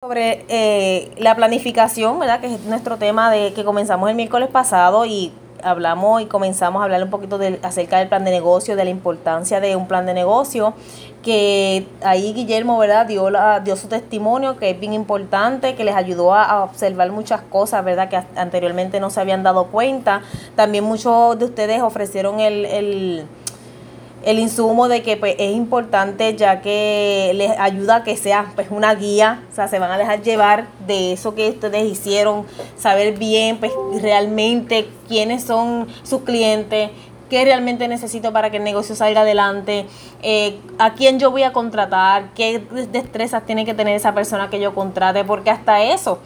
sobre eh, la planificación, ¿verdad? Que es nuestro tema de que comenzamos el miércoles pasado y hablamos y comenzamos a hablar un poquito de, acerca del plan de negocio, de la importancia de un plan de negocio, que ahí Guillermo, ¿verdad? Dio, la, dio su testimonio, que es bien importante, que les ayudó a, observar muchas cosas, ¿verdad? Que anteriormente no se habían dado cuenta. También muchos de ustedes ofrecieron el, el el insumo de que pues, es importante ya que les ayuda a que sea pues, una guía, o sea, se van a dejar llevar de eso que ustedes hicieron, saber bien pues, realmente quiénes son sus clientes, qué realmente necesito para que el negocio salga adelante, eh, a quién yo voy a contratar, qué destrezas tiene que tener esa persona que yo contrate, porque hasta eso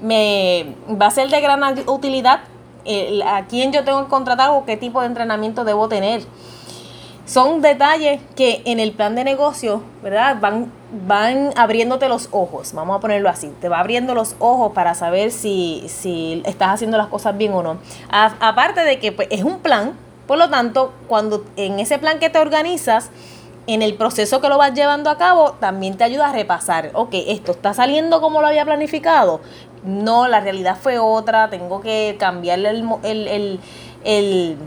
me va a ser de gran utilidad eh, a quién yo tengo que contratar o qué tipo de entrenamiento debo tener son detalles que en el plan de negocio, ¿verdad? Van, van abriéndote los ojos, vamos a ponerlo así, te va abriendo los ojos para saber si, si estás haciendo las cosas bien o no. aparte de que pues, es un plan, por lo tanto, cuando en ese plan que te organizas, en el proceso que lo vas llevando a cabo, también te ayuda a repasar, ok, esto está saliendo como lo había planificado. No, la realidad fue otra, tengo que cambiarle el, el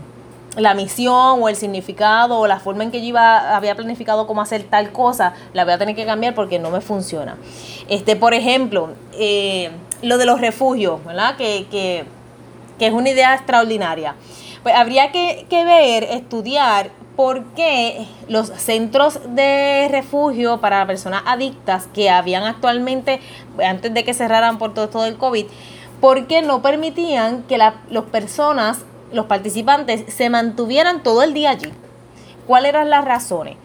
la misión o el significado o la forma en que yo iba, había planificado cómo hacer tal cosa, la voy a tener que cambiar porque no me funciona. Este, por ejemplo, eh, lo de los refugios, ¿verdad? Que, que, que, es una idea extraordinaria. Pues habría que, que ver, estudiar por qué los centros de refugio para personas adictas que habían actualmente, antes de que cerraran por todo esto del COVID, por qué no permitían que las personas los participantes se mantuvieran todo el día allí. ¿Cuáles eran las razones?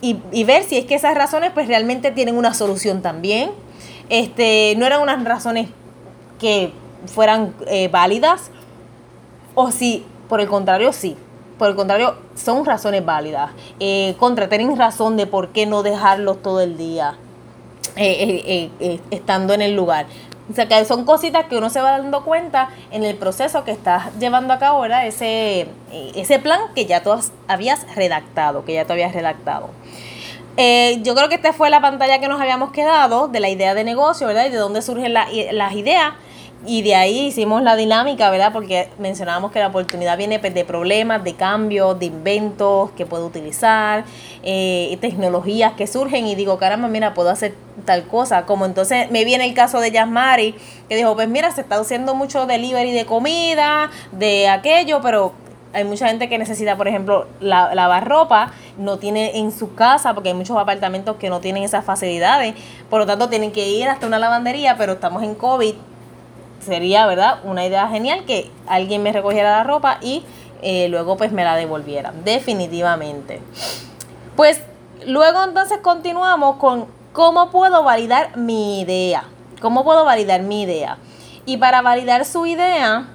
Y, ver si es que esas razones pues realmente tienen una solución también. Este, no eran unas razones que fueran eh, válidas o si por el contrario sí. Por el contrario, son razones válidas. Eh, contra, tienen razón de por qué no dejarlos todo el día eh, estando en el lugar. O sea, que son cositas que uno se va dando cuenta en el proceso que estás llevando a cabo, ¿verdad? Ese, ese plan que ya tú habías redactado, que ya tú habías redactado. Eh, yo creo que esta fue la pantalla que nos habíamos quedado de la idea de negocio, ¿verdad? Y de dónde surgen las ideas. Y de ahí hicimos la dinámica, ¿verdad? Porque mencionábamos que la oportunidad viene pues, de problemas, de cambios, de inventos que puedo utilizar, eh, tecnologías que surgen y digo, caramba, mira, puedo hacer tal cosa. Como entonces me viene el caso de Yasmari, que dijo, pues mira, se está haciendo mucho delivery de comida, de aquello, pero hay mucha gente que necesita, por ejemplo, lavar ropa, no tiene en su casa, porque hay muchos apartamentos que no tienen esas facilidades, por lo tanto tienen que ir hasta una lavandería, pero estamos en COVID sería, ¿verdad? Una idea genial que alguien me recogiera la ropa y eh, luego pues me la devolviera, definitivamente. Pues luego entonces continuamos con cómo puedo validar mi idea. ¿Cómo puedo validar mi idea? Y para validar su idea,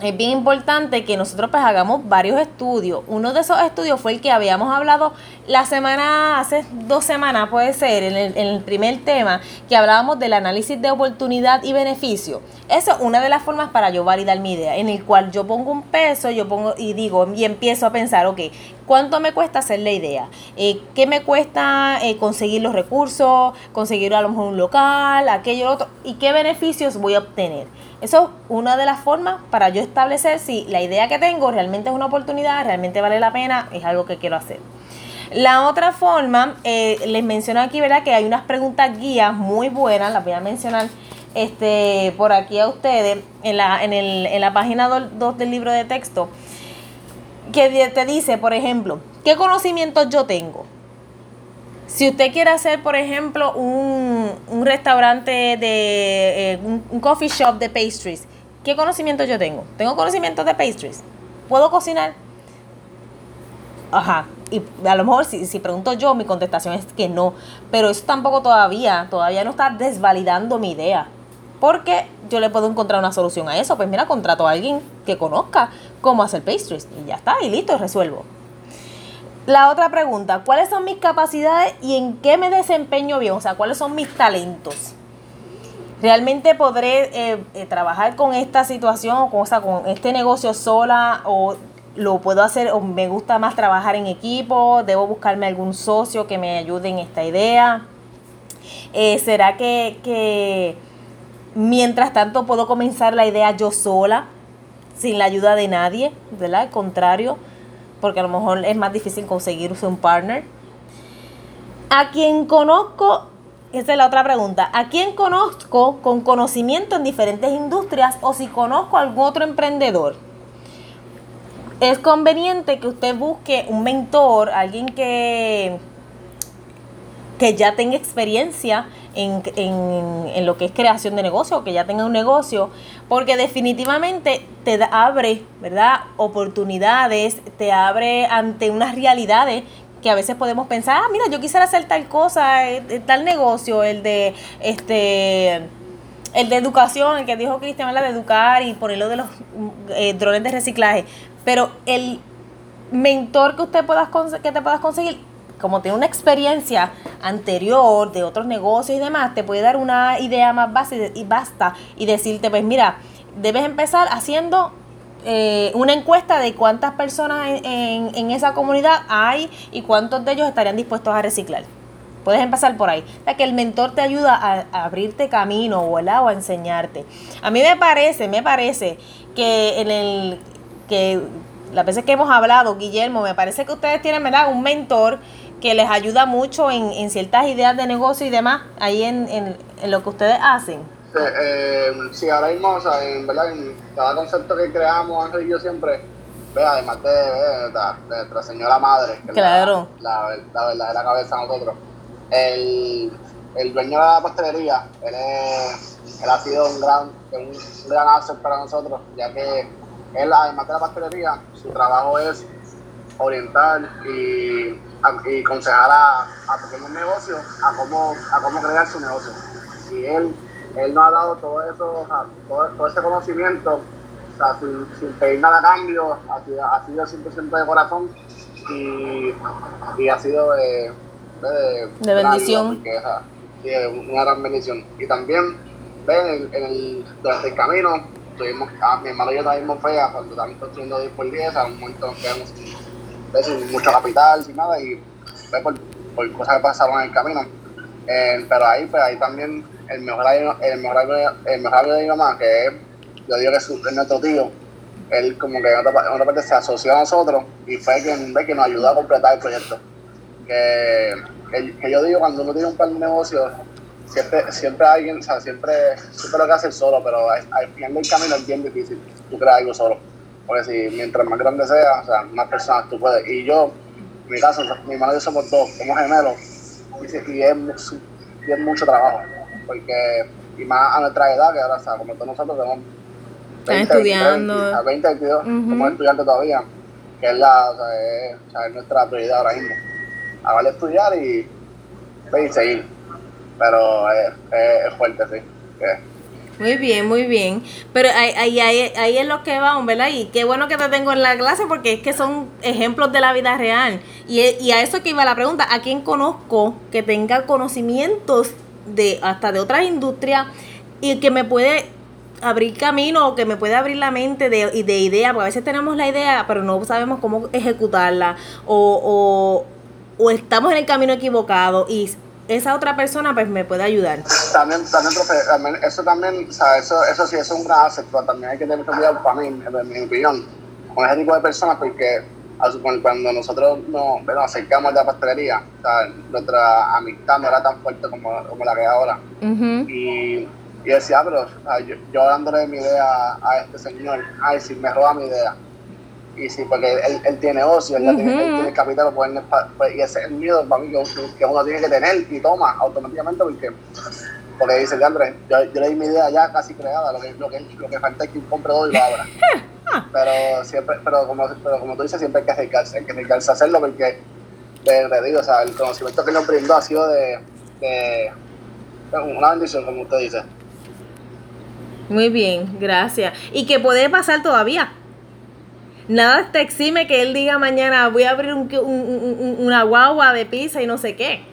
es bien importante que nosotros pues hagamos varios estudios. Uno de esos estudios fue el que habíamos hablado la semana, hace dos semanas puede ser, en el, primer tema, que hablábamos del análisis de oportunidad y beneficio. Eso es una de las formas para yo validar mi idea, en el cual yo pongo un peso, yo pongo y digo, y empiezo a pensar, ok, ¿cuánto me cuesta hacer la idea? Eh, ¿Qué me cuesta eh, conseguir los recursos, conseguir a lo mejor un local, aquello, otro? ¿Y qué beneficios voy a obtener? Eso es una de las formas para yo establecer si la idea que tengo realmente es una oportunidad, realmente vale la pena, es algo que quiero hacer. La otra forma, eh, les menciono aquí, ¿verdad? Que hay unas preguntas guías muy buenas, las voy a mencionar este, por aquí a ustedes en la, en el, en la página 2 del libro de texto, que te dice, por ejemplo, ¿qué conocimientos yo tengo? Si usted quiere hacer, por ejemplo, un, restaurante de eh, un, coffee shop de pastries, ¿qué conocimiento yo tengo? ¿Tengo conocimientos de pastries? ¿Puedo cocinar? Ajá. Y a lo mejor si, si pregunto yo, mi contestación es que no. Pero eso tampoco todavía, todavía no está desvalidando mi idea. Porque yo le puedo encontrar una solución a eso. Pues mira, contrato a alguien que conozca cómo hacer pastries. Y ya está, y listo, resuelvo. La otra pregunta, ¿cuáles son mis capacidades y en qué me desempeño bien? O sea, ¿cuáles son mis talentos? ¿Realmente podré eh, eh, trabajar con esta situación o con, con este negocio sola o lo puedo hacer o me gusta más trabajar en equipo? ¿Debo buscarme algún socio que me ayude en esta idea? Eh, ¿Será que, que mientras tanto puedo comenzar la idea yo sola, sin la ayuda de nadie, ¿verdad? Al contrario, porque a lo mejor es más difícil conseguir un partner. A quien conozco, esa es la otra pregunta, ¿a quién conozco con conocimiento en diferentes industrias o si conozco a algún otro emprendedor? Es conveniente que usted busque un mentor, alguien que, que ya tenga experiencia en, en, lo que es creación de negocio, que ya tenga un negocio, porque definitivamente te abre, ¿verdad? Oportunidades, te abre ante unas realidades que a veces podemos pensar, ah, mira, yo quisiera hacer tal cosa, eh, tal negocio, el de este el de educación, el que dijo Cristian, la de educar y ponerlo de los eh, drones de reciclaje. Pero el mentor que usted pueda que te puedas conseguir como tiene una experiencia anterior de otros negocios y demás, te puede dar una idea más base y basta y decirte, pues mira, debes empezar haciendo eh, una encuesta de cuántas personas en, en, esa comunidad hay y cuántos de ellos estarían dispuestos a reciclar. Puedes empezar por ahí. O sea, que el mentor te ayuda a, abrirte camino o a enseñarte. A mí me parece, me parece que en el que las veces que hemos hablado, Guillermo, me parece que ustedes tienen ¿verdad? un mentor que les ayuda mucho en, en ciertas ideas de negocio y demás, ahí en, en, en lo que ustedes hacen. Sí, eh, sí, ahora mismo, o sea, en verdad, en cada concepto que creamos, Ángel y yo siempre, ve, además de, de, nuestra señora madre, que claro. la, la, la, la cabeza de nosotros, el, el dueño de la pastelería, él, es, él ha sido un gran, un, un gran asset para nosotros, ya que él, además de la pastelería, su trabajo es orientar y y aconsejar a, a pequeños negocios a cómo, a cómo crear su negocio. Y él, él nos ha dado todo eso, todo, ese conocimiento, o sea, sin, sin, pedir nada a cambio, ha sido, ha sido 100% de corazón y, y ha sido de, de, de bendición. sí, una gran bendición. Y también, ven, en el, durante el camino, tuvimos, a mi hermano y yo también fea cuando estábamos construyendo 10 por 10, a un momento nos quedamos sin mucho capital, sin nada, y fue por, por cosas que pasaron en el camino. Eh, pero ahí, pues ahí también el mejor el mejor el mejor amigo de mi mamá, que es, yo digo que es, nuestro tío, él como que en otra, parte se asoció a nosotros y fue quien, que nos ayudó a completar el proyecto. Que, que, yo digo, cuando uno tiene un plan de negocio, siempre, siempre alguien, o sea, siempre, siempre lo que hace solo, pero al, final del camino es bien difícil tú creas algo solo. Porque si mientras más grande sea, o sea, más personas tú puedes. Y yo, en mi caso, mi hermano y yo somos dos, somos gemelos, y, es, y es mucho trabajo. Porque, y más a nuestra edad, que ahora, o sea, como todos nosotros tenemos 20, estudiando. 20, 20 22, somos estudiantes todavía, que es, la, o sea, es, o sea, es nuestra prioridad ahora mismo. Acabar de estudiar y, y seguir. Pero es, es, fuerte, sí. Muy bien, muy bien. Pero ahí, ahí, ahí, ahí es lo que va, ¿verdad? Y qué bueno que te tengo en la clase porque es que son ejemplos de la vida real. Y, y a eso que iba la pregunta, ¿a quién conozco que tenga conocimientos de hasta de otras industrias y que me puede abrir camino o que me puede abrir la mente de, de ideas? Porque a veces tenemos la idea, pero no sabemos cómo ejecutarla o, o, o estamos en el camino equivocado y esa otra persona pues me puede ayudar. También, también, profe, eso también, o sea, eso, eso sí, eso es un gran asset, pero también hay que tener cuidado para mí, en mi opinión, con ese tipo de personas, porque cuando nosotros nos, bueno, acercamos a la pastelería, o sea, nuestra amistad no era tan fuerte como, como la que es ahora. y, y, decía, pero yo, yo, dándole mi idea a este señor, ay, si me roba mi idea y sí, porque él, él tiene ocio, él, tiene, él tiene capital, pues, pues, y ese es el miedo para mí que, que, uno tiene que tener y toma automáticamente porque, porque dice Leandro, yo, yo le di mi idea ya casi creada, lo que, lo que, lo que falta es que un compre dos y lo abra. pero siempre, pero como, pero como tú dices, siempre hay que acercarse, hay que acercarse a hacerlo porque, te, digo, o sea, el conocimiento que nos brindó ha sido de, de una bendición, como usted dice. Muy bien, gracias. ¿Y qué puede pasar todavía? Nada te exime que él diga mañana voy a abrir un, un, una guagua de pizza y no sé qué.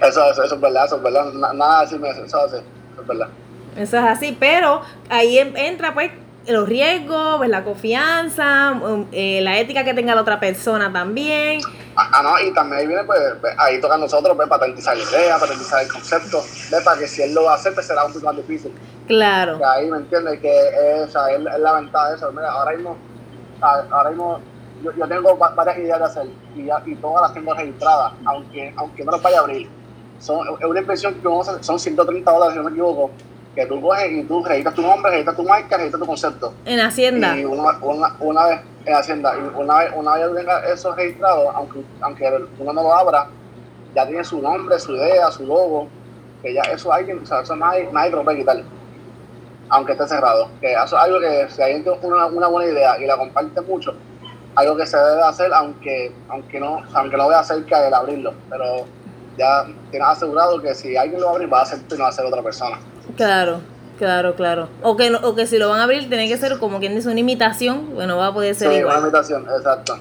Eso, eso, es verdad, eso es verdad. Nada exime eso, eso, eso es verdad. Eso es así, pero ahí entra pues los riesgos, pues la confianza, um, eh, la ética que tenga la otra persona también. Ah, no, y también ahí viene, pues, ahí toca a nosotros, pues, patentizar la idea, patentizar el concepto, ¿ves? Para que si él lo va a hacer, pues será un poco más difícil. Claro. Que ahí, ¿me entiendes? Que es, o sea, es, es la ventaja de eso. Mira, ahora mismo, ahora mismo yo, yo tengo varias ideas de hacer y, ya, y todas las tengo registradas, aunque, aunque no las vaya a abrir. Son, es una inversión que vamos a hacer, son 130 dólares, si no me equivoco, que tú coges y tú registras tu nombre, registras tu marca, registras tu concepto. En Hacienda. Y una, una, una vez en Hacienda, y una vez, una vez tenga eso registrado, aunque, aunque uno no lo abra, ya tiene su nombre, su idea, su logo, que ya eso alguien, o sea, eso nadie, nadie te lo puede quitar, aunque esté cerrado. Que eso es algo que si alguien tiene una, una buena idea y la comparte mucho, algo que se debe hacer, aunque, aunque no, aunque no vea cerca del abrirlo, pero ya tienes asegurado que si alguien lo abre, va a ser tú y no va a ser otra persona. Claro, claro, claro. O que, o que si lo van a abrir, tiene que ser como quien dice una imitación, bueno, va a poder ser Sí, igual. una invitación, exacto.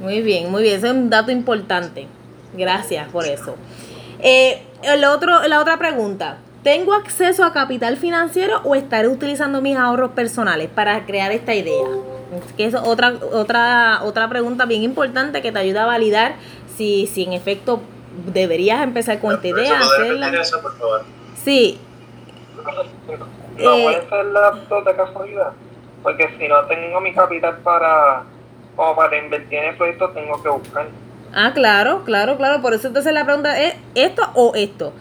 Muy bien, muy bien. Ese es un dato importante. Gracias por eso. Eh, el otro, la otra pregunta. ¿Tengo acceso a capital financiero o estaré utilizando mis ahorros personales para crear esta idea? Es que es otra, otra, otra pregunta bien importante que te ayuda a validar si, si en efecto deberías empezar con esta idea, hacerla. por favor. Sí, No Eh, puede ser dos de casualidad. Porque si no tengo mi capital para, como para invertir en el proyecto, tengo que buscar. Ah, claro, claro, claro. Por eso entonces la pregunta es esto o esto.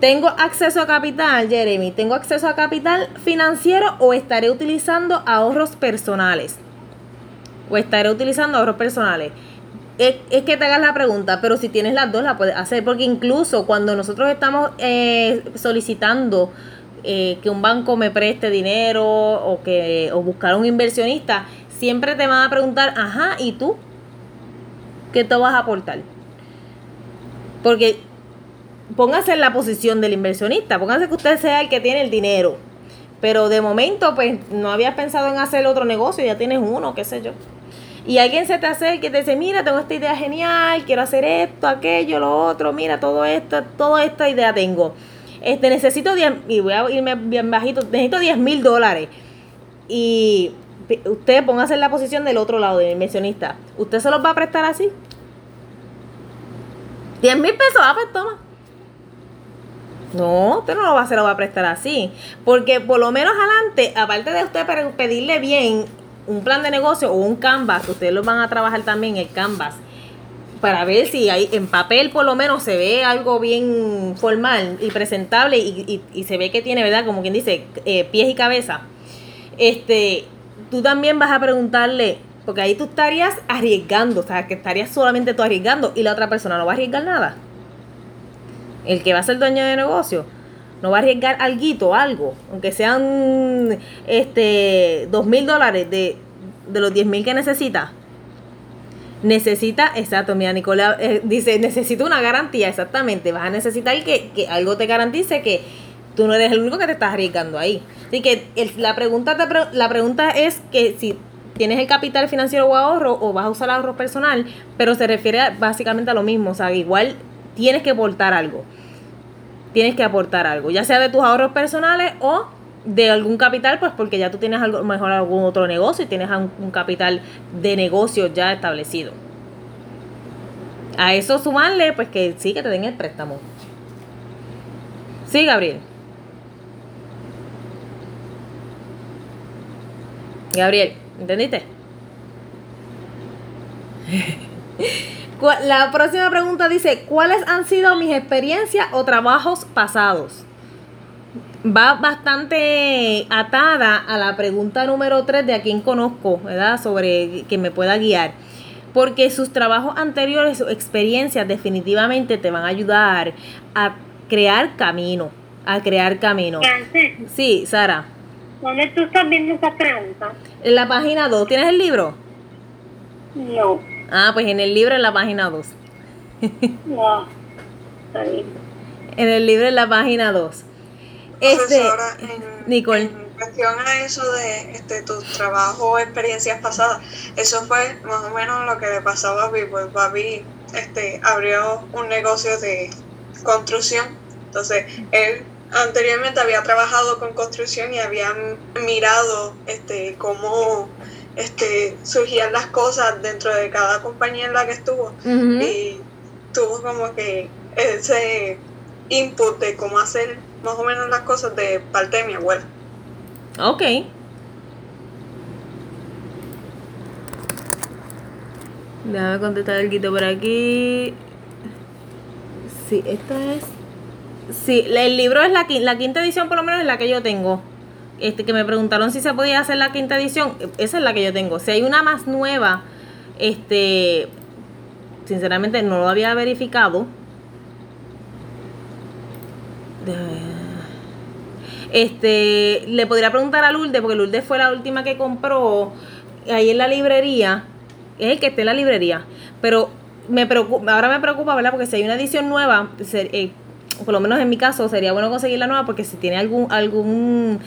¿Tengo acceso a capital, Jeremy? ¿Tengo acceso a capital financiero o estaré utilizando ahorros personales? O estaré utilizando ahorros personales. Es, es que te hagas la pregunta, pero si tienes las dos la puedes hacer, porque incluso cuando nosotros estamos eh, solicitando eh, que un banco me preste dinero o que o buscar un inversionista, siempre te van a preguntar, ajá, ¿y tú? ¿Qué te vas a aportar? Porque póngase en la posición del inversionista, póngase que usted sea el que tiene el dinero. Pero de momento, pues no habías pensado en hacer otro negocio, ya tienes uno, qué sé yo. Y alguien se te acerca y te dice, mira, tengo esta idea genial, quiero hacer esto, aquello, lo otro, mira, todo esto, toda esta idea tengo. Este, necesito 10, y voy a irme bien bajito, necesito 10 mil dólares. Y usted póngase en la posición del otro lado, del inversionista. ¿Usted se los va a prestar así? 10 mil pesos, ah, pues toma. No, usted no lo va a hacer, lo va a prestar así. Porque por lo menos adelante, aparte de usted pe- pedirle bien un plan de negocio o un canvas, ustedes lo van a trabajar también el canvas, para ver si hay, en papel por lo menos se ve algo bien formal y presentable y, y- y se ve que tiene, ¿verdad? Como quien dice, eh, pies y cabeza. Este, tú también vas a preguntarle, porque ahí tú estarías arriesgando, o sea, que estarías solamente tú arriesgando y la otra persona no va a arriesgar nada. El que va a ser dueño de negocio no va a arriesgar alguito, algo, aunque sean este dos mil dólares de, de los 10 mil que necesita. Necesita, exacto, mira, Nicola eh, dice, necesito una garantía, exactamente. Vas a necesitar que, que algo te garantice que tú no eres el único que te estás arriesgando ahí. Así que la, pregunta te la pregunta es que si tienes el capital financiero o ahorro o vas a usar ahorro personal, pero se refiere básicamente a lo mismo. O sea, igual tienes que aportar algo. Tienes que aportar algo, ya sea de tus ahorros personales o de algún capital, pues porque ya tú tienes algo, mejor algún otro negocio y tienes un, un capital de negocio ya establecido. A eso sumarle, pues que sí, que te den el préstamo. Sí, Gabriel. Gabriel, ¿entendiste? La próxima pregunta dice, ¿cuáles han sido mis experiencias o trabajos pasados? Va bastante atada a la pregunta número 3 de a quién conozco, ¿verdad? Sobre que me pueda guiar. Porque sus trabajos anteriores, sus experiencias definitivamente te van a ayudar a crear camino, a crear camino. Sí, Sara. ¿dónde tú estás viendo esa pregunta? En la página 2, ¿tienes el libro? No, Ah, pues en el libro en la página 2. no. Está bien. En el libro en la página 2. Este, Profesora, en, Nicole. en cuestión a eso de este, tus trabajos o experiencias pasadas, eso fue más o menos lo que le pasó a Babi, pues Babi este, abrió un negocio de construcción, entonces él anteriormente había trabajado con construcción y había mirado este cómo este surgían las cosas dentro de cada compañía en la que estuvo y tuvo como que ese input de cómo hacer más o menos las cosas de parte de mi abuela. Ok. Déjame contestar el por aquí. Sí, esta es. Sí, el libro es la, la quinta edición, por lo menos es la que yo tengo. Este, que me preguntaron si se podía hacer la quinta edición. Esa es la que yo tengo. Si hay una más nueva, este. Sinceramente no lo había verificado. Este, le podría preguntar a Lourdes, porque Lourdes fue la última que compró ahí en la librería. Es el que esté en la librería. Pero me preocupa, ahora me preocupa, ¿verdad? Porque si hay una edición nueva, eh, por lo menos en mi caso, sería bueno conseguir la nueva, porque si tiene algún, algún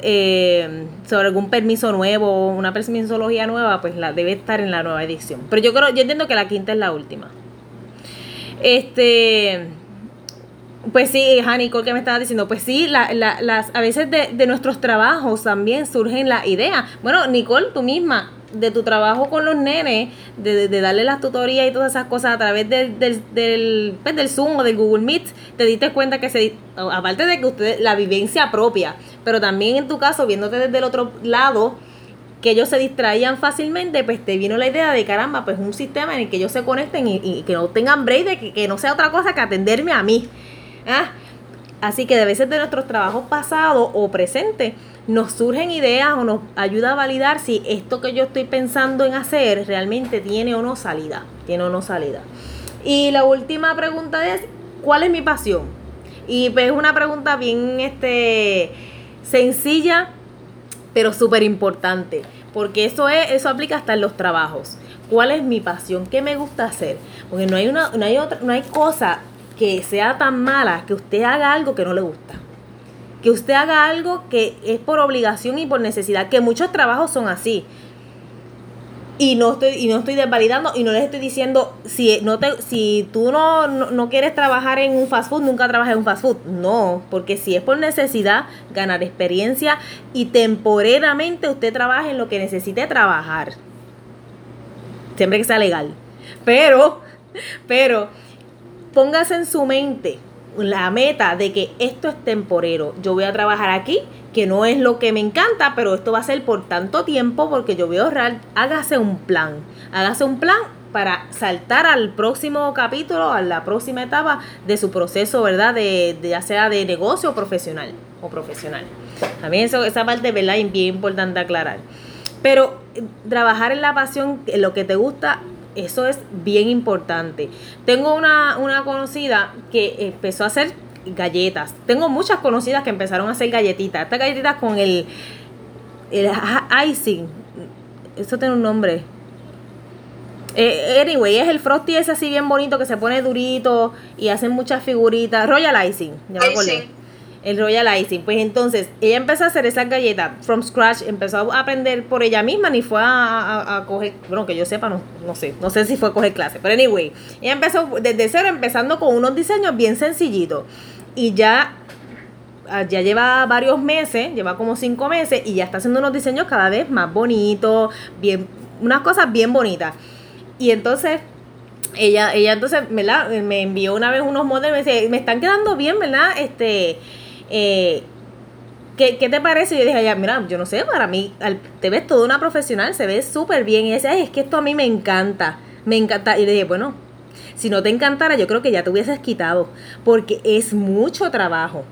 eh, sobre algún permiso nuevo, una permisología nueva, pues la debe estar en la nueva edición. Pero yo creo, yo entiendo que la quinta es la última. Este, pues sí, Hani, que me estaba diciendo, pues sí, la, la- las, a veces de, nuestros trabajos también surgen las ideas. Bueno, Nicole, tú misma, de tu trabajo con los nenes, de, de- darle las tutorías y todas esas cosas a través del, pues, del Zoom o del Google Meet, te diste cuenta que se, aparte de que usted, la vivencia propia, pero también en tu caso, viéndote desde el otro lado, que ellos se distraían fácilmente, pues te vino la idea de caramba, pues un sistema en el que ellos se conecten y, que no tengan break, de que, que no sea otra cosa que atenderme a mí. ¿Ah? Así que de veces de nuestros trabajos pasados o presentes nos surgen ideas o nos ayuda a validar si esto que yo estoy pensando en hacer realmente tiene o no salida. Tiene o no salida. Y la última pregunta es, ¿cuál es mi pasión? Y pues es una pregunta bien este, sencilla, pero súper importante. Porque eso es, eso aplica hasta en los trabajos. ¿Cuál es mi pasión? ¿Qué me gusta hacer? Porque no hay una, no hay otra, no hay cosa que sea tan mala que usted haga algo que no le gusta. Que usted haga algo que es por obligación y por necesidad. Que muchos trabajos son así. Y no estoy, y no estoy desvalidando y no les estoy diciendo si no te, si tú no, no, no quieres trabajar en un fast food, nunca trabajes en un fast food. No, porque si es por necesidad, ganar experiencia y temporeramente usted trabaja en lo que necesite trabajar. Siempre que sea legal. Pero, pero, póngase en su mente la meta de que esto es temporero. Yo voy a trabajar aquí, que no es lo que me encanta, pero esto va a ser por tanto tiempo porque yo voy a ahorrar. Hágase un plan. Hágase un plan para saltar al próximo capítulo, a la próxima etapa de su proceso, ¿verdad? De, ya sea de negocio profesional o profesional. También eso, esa parte, ¿verdad? Es bien importante aclarar. Pero eh, trabajar en la pasión, en lo que te gusta, eso es bien importante. Tengo una, una conocida que empezó a hacer galletas. Tengo muchas conocidas que empezaron a hacer galletitas. Estas galletitas con el, el icing. Eso tiene un nombre. Eh, anyway, es el frosty ese así bien bonito que se pone durito y hacen muchas figuritas. Royal icing. Ya me. El Royal Icing. Pues entonces, ella empezó a hacer esas galletas from scratch, empezó a aprender por ella misma, ni fue a coger, bueno, que yo sepa, no, no sé, no sé si fue a coger clase, pero anyway, ella empezó desde cero, empezando con unos diseños bien sencillitos. Y ya, ah, ya lleva varios meses, lleva como cinco meses, y ya está haciendo unos diseños cada vez más bonitos, bien, unas cosas bien bonitas. Y entonces, ella, ella entonces, ¿verdad? Me envió una vez unos modelos y me dice, me están quedando bien, ¿verdad? Este, eh, ¿qué, qué te parece? Y yo dije, ya, mira, yo no sé, para mí, al- te ves toda una profesional, se ve súper bien. Y ella dice, "Ay, es que esto a mí me encanta, me encanta. Y le dije, bueno, si no te encantara, yo creo que ya te hubieses quitado, porque es mucho trabajo.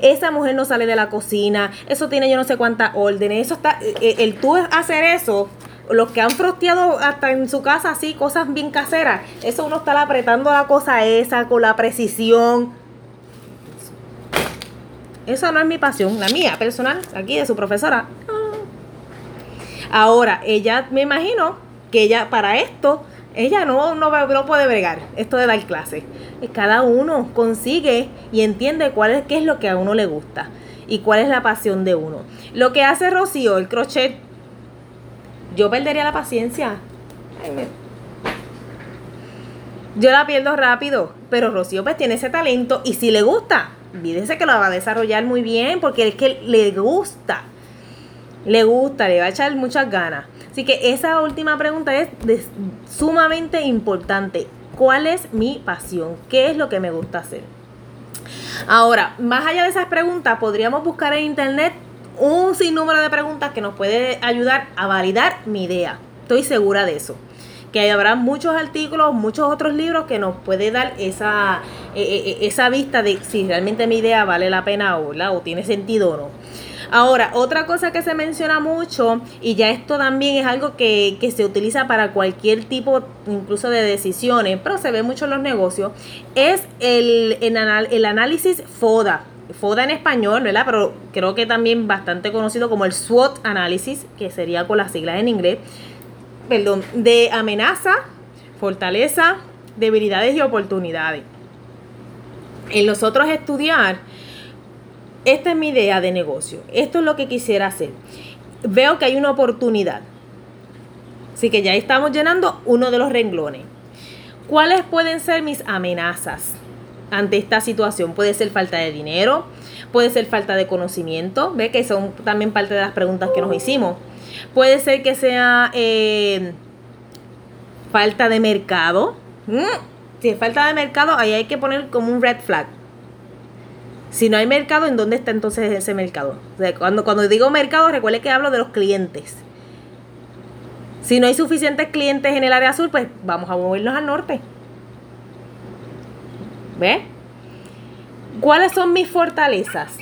Esa mujer no sale de la cocina, eso tiene yo no sé cuántas órdenes, eso está, el, el tú hacer eso, los que han frosteado hasta en su casa así, cosas bien caseras, eso uno está apretando la cosa esa con la precisión. Esa no es mi pasión, la mía personal, aquí de su profesora. Ah. Ahora, ella me imagino que ella para esto, ella no, no, no puede bregar esto de dar clases. Cada uno consigue y entiende cuál es, qué es lo que a uno le gusta y cuál es la pasión de uno. Lo que hace Rocío, el crochet, yo perdería la paciencia. Yo la pierdo rápido, pero Rocío pues tiene ese talento y si le gusta, olvídese que lo va a desarrollar muy bien porque es que le gusta. Le gusta, le va a echar muchas ganas. Así que esa última pregunta es sumamente importante. ¿Cuál es mi pasión? ¿Qué es lo que me gusta hacer? Ahora, más allá de esas preguntas, podríamos buscar en internet un sinnúmero de preguntas que nos puede ayudar a validar mi idea. Estoy segura de eso. Que habrá muchos artículos, muchos otros libros que nos puede dar esa, eh, eh, esa vista de si realmente mi idea vale la pena o, o tiene sentido o no. Ahora, otra cosa que se menciona mucho, y ya esto también es algo que, que se utiliza para cualquier tipo, incluso de decisiones, pero se ve mucho en los negocios, es el, el análisis FODA. FODA en español, ¿verdad? Pero creo que también bastante conocido como el SWOT análisis, que sería con las siglas en inglés, perdón, de amenaza, fortaleza, debilidades y oportunidades. En nosotros estudiar esta es mi idea de negocio, esto es lo que quisiera hacer. Veo que hay una oportunidad. Así que ya estamos llenando uno de los renglones. ¿Cuáles pueden ser mis amenazas ante esta situación? Puede ser falta de dinero, puede ser falta de conocimiento, ve que son también parte de las preguntas que nos hicimos. Puede ser que sea eh, falta de mercado. Mm, Si es falta de mercado, ahí hay que poner como un red flag. Si no hay mercado, ¿en dónde está entonces ese mercado? Cuando, cuando digo mercado, recuerde que hablo de los clientes. Si no hay suficientes clientes en el área sur, pues vamos a movernos al norte. ¿Ve? ¿Cuáles son mis fortalezas?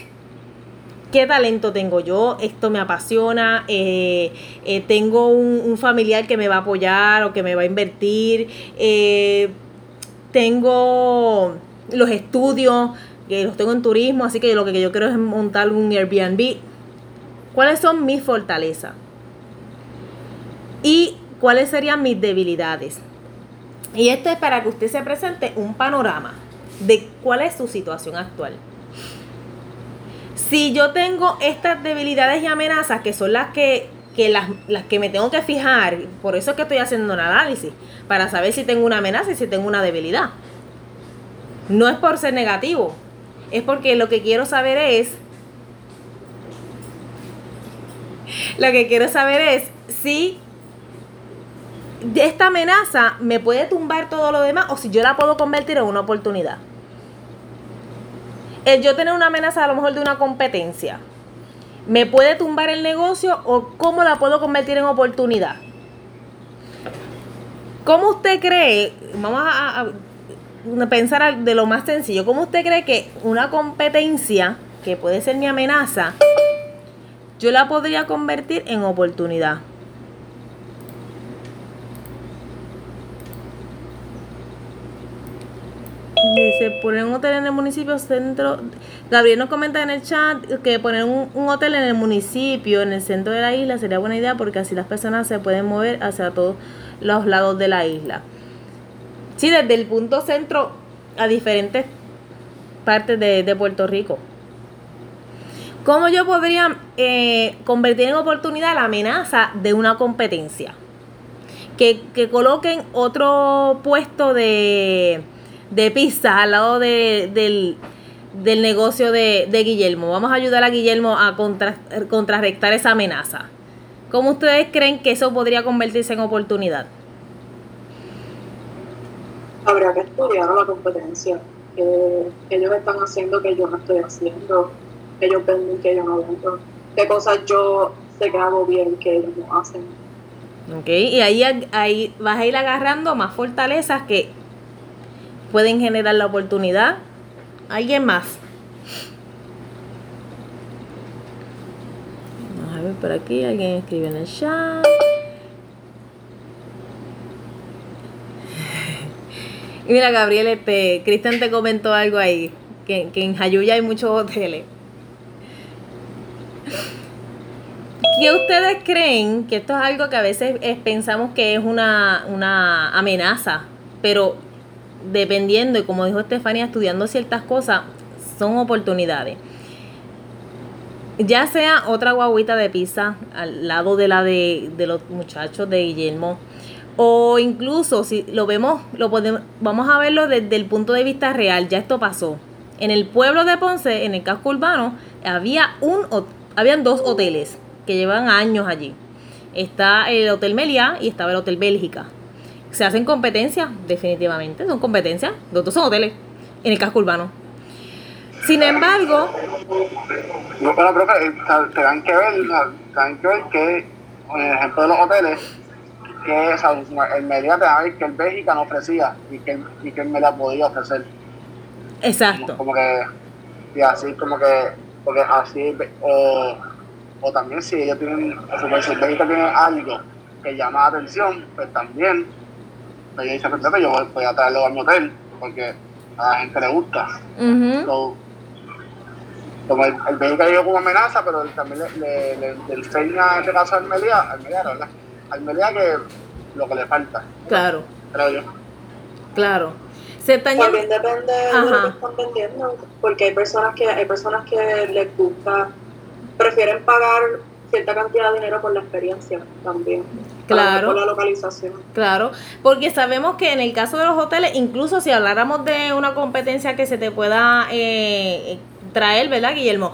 ¿Qué talento tengo yo? Esto me apasiona. eh, eh, tengo un, familiar que me va a apoyar o que me va a invertir. eh, tengo los estudios, que los tengo en turismo, así que lo que yo quiero es montar un Airbnb. ¿Cuáles son mis fortalezas? ¿Y cuáles serían mis debilidades? Y esto es para que usted se presente un panorama de cuál es su situación actual. Si yo tengo estas debilidades y amenazas, que son las que, que las, las que me tengo que fijar, por eso es que estoy haciendo un análisis, para saber si tengo una amenaza y si tengo una debilidad. No es por ser negativo, es porque lo que quiero saber es, lo que quiero saber es si esta amenaza me puede tumbar todo lo demás o si yo la puedo convertir en una oportunidad. El yo tener una amenaza a lo mejor de una competencia, ¿me puede tumbar el negocio o cómo la puedo convertir en oportunidad? ¿Cómo usted cree, vamos a, a- pensar de lo más sencillo, cómo usted cree que una competencia, que puede ser mi amenaza, yo la podría convertir en oportunidad? Dice, poner un hotel en el municipio centro. Gabriel nos comenta en el chat que poner un, hotel en el municipio, en el centro de la isla, sería buena idea porque así las personas se pueden mover hacia todos los lados de la isla. Sí, desde el punto centro a diferentes partes de, de Puerto Rico. ¿Cómo yo podría eh, convertir en oportunidad la amenaza de una competencia? Que, que coloquen otro puesto de, de pizza al lado de- del, del negocio de, de Guillermo. Vamos a ayudar a Guillermo a contra- contrarrestar esa amenaza. ¿Cómo ustedes creen que eso podría convertirse en oportunidad? Habría que estudiar la competencia. que ellos están haciendo que yo no estoy haciendo, que ellos venden que yo no vendo, qué cosas yo sé que hago bien que ellos no hacen. ¿Ok? Y ahí, ahí vas a ir agarrando más fortalezas que pueden generar la oportunidad. ¿Alguien más? Vamos a ver por aquí, alguien escribe en el chat. Y mira, Gabriel, este, Cristian te comentó algo ahí, que, que en Jayuya hay muchos hoteles. ¿Qué ustedes creen? Que esto es algo que a veces pensamos que es una, una amenaza, pero dependiendo, y como dijo Estefania, estudiando ciertas cosas, son oportunidades. Ya sea otra guaguita de pizza al lado de la de, de los muchachos de Guillermo, o incluso si lo vemos, lo podemos, vamos a verlo desde el punto de vista real, ya esto pasó. En el pueblo de Ponce, en el casco urbano, había un, habían dos hoteles que llevan años allí. Está el Hotel Meliá y estaba el Hotel Bélgica. Se hacen competencias, definitivamente, son competencias. Los dos son hoteles en el casco urbano. Sin embargo, No, pero creo que eh, o sea, tengan que ver, o sea, tengan que ver que, por ejemplo de los hoteles, que o sea, el media te va a ver que el Bélgica no ofrecía y que, el- y que el media podía ofrecer. exacto. Como que, y así como que, porque así, o, o también si ellos tienen, o sea, si el Bélgica tiene algo que llama la atención, pues también, dicen, "Perfecto, yo voy, voy a traerlo a mi hotel, porque a la gente le gusta. Ujú. So, como el, el Bélgica llegó como amenaza, pero él también le, le, le, le enseña en este caso al Melía, al Melía, ¿verdad? Al Melía que lo que le falta, Claro, creo yo. claro. Se están También depende de Ajá. lo que están vendiendo, porque hay personas que hay personas que les gusta, prefieren pagar cierta cantidad de dinero por la experiencia también, Claro. por la localización. Claro, porque sabemos que en el caso de los hoteles, incluso si habláramos de una competencia que se te pueda eh, traer, ¿verdad, Guillermo?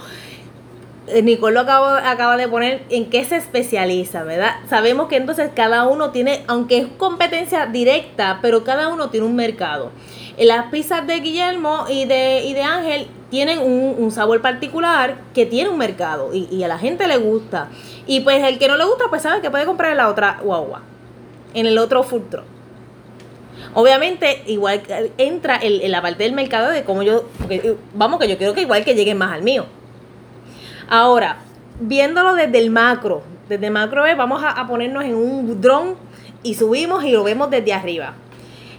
Eh, Nicole lo acaba, acaba de poner en qué se especializa, ¿verdad? Sabemos que entonces cada uno tiene, aunque es competencia directa, pero cada uno tiene un mercado. Eh, Las pizzas de Guillermo y de, y de Ángel tienen un, un sabor particular que tiene un mercado y, y a la gente le gusta. Y pues el que no le gusta, pues sabe que puede comprar en la otra guagua, en el otro food. Obviamente, igual entra el- en la parte del mercado de cómo yo, porque, eh, vamos que yo quiero que igual que lleguen más al mío. Ahora, viéndolo desde el macro, desde el macro es, vamos a, a ponernos en un dron y subimos y lo vemos desde arriba.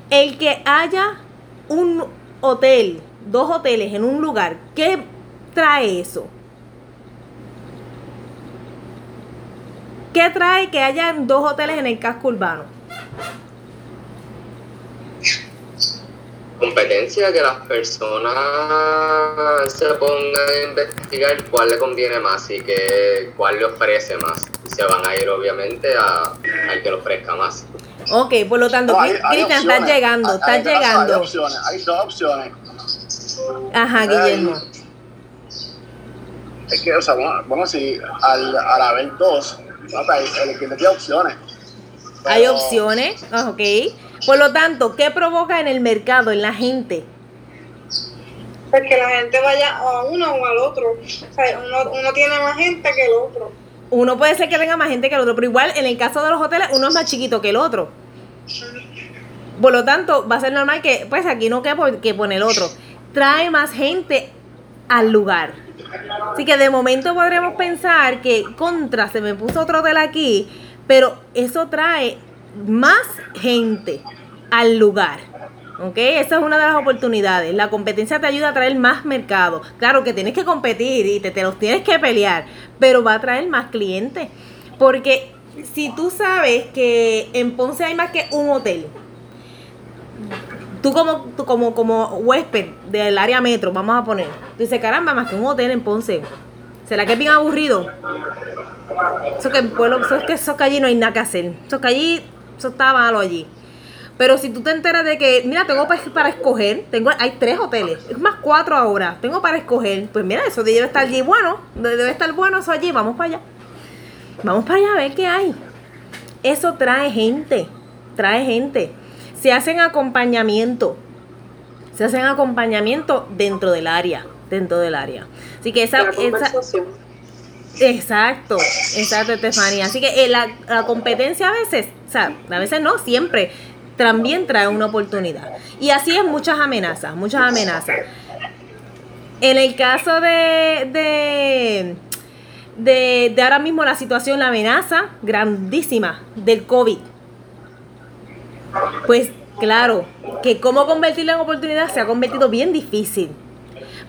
El que haya un hotel, dos hoteles en un lugar, ¿qué trae eso? ¿Qué trae que haya dos hoteles en el casco urbano? competencia que las personas se pongan a investigar cuál le conviene más y que cuál le ofrece más. Y se van a ir obviamente a, al que le ofrezca más. Ok, por lo tanto, No, Cristian, estás llegando, Hay- estás Hay llegando. opciones, hay dos opciones. Ajá, Guillermo. Es que, o sea, bueno, bueno si al, al haber dos, no, pues, el cliente tiene opciones. Hay opciones, ah, ok. Por lo tanto, ¿qué provoca en el mercado, en la gente? Pues que la gente vaya a uno o al otro. O sea, uno, uno tiene más gente que el otro. Uno puede ser que tenga más gente que el otro, pero igual en el caso de los hoteles, uno es más chiquito que el otro. Por lo tanto, va a ser normal que, pues aquí no quepa que pone el otro. Trae más gente al lugar. Así que de momento podremos pensar que contra, se me puso otro hotel aquí, pero eso trae más gente al lugar. ¿Ok? Esa es una de las oportunidades. La competencia te ayuda a traer más mercado. Claro que tienes que competir y te, te los tienes que pelear, pero va a traer más clientes. Porque si tú sabes que en Ponce hay más que un hotel, tú como, como, como huésped del área metro, vamos a poner, tú dices, caramba, más que un hotel en Ponce. ¿Será que es bien aburrido? Eso que en pueblo, eso es que eso que allí no hay nada que hacer. Eso que allí, eso está malo allí. Pero si tú te enteras de que, mira, tengo pa- para escoger, tengo, hay tres hoteles, es más cuatro ahora, tengo para escoger, pues mira, eso debe estar allí bueno, debe estar bueno eso allí, vamos para allá. Vamos para allá a ver qué hay. Eso trae gente, trae gente. Se hacen acompañamiento, se hacen acompañamiento dentro del área, dentro del área. Así que esa, esa. Exacto, exacto, Estefanía. Así que eh, la, la competencia a veces, o sea, a veces no, siempre, también trae una oportunidad. Y así es muchas amenazas, muchas amenazas. En el caso de, de, de, de ahora mismo la situación, la amenaza grandísima del COVID. Pues claro, que cómo convertirla en oportunidad se ha convertido bien difícil.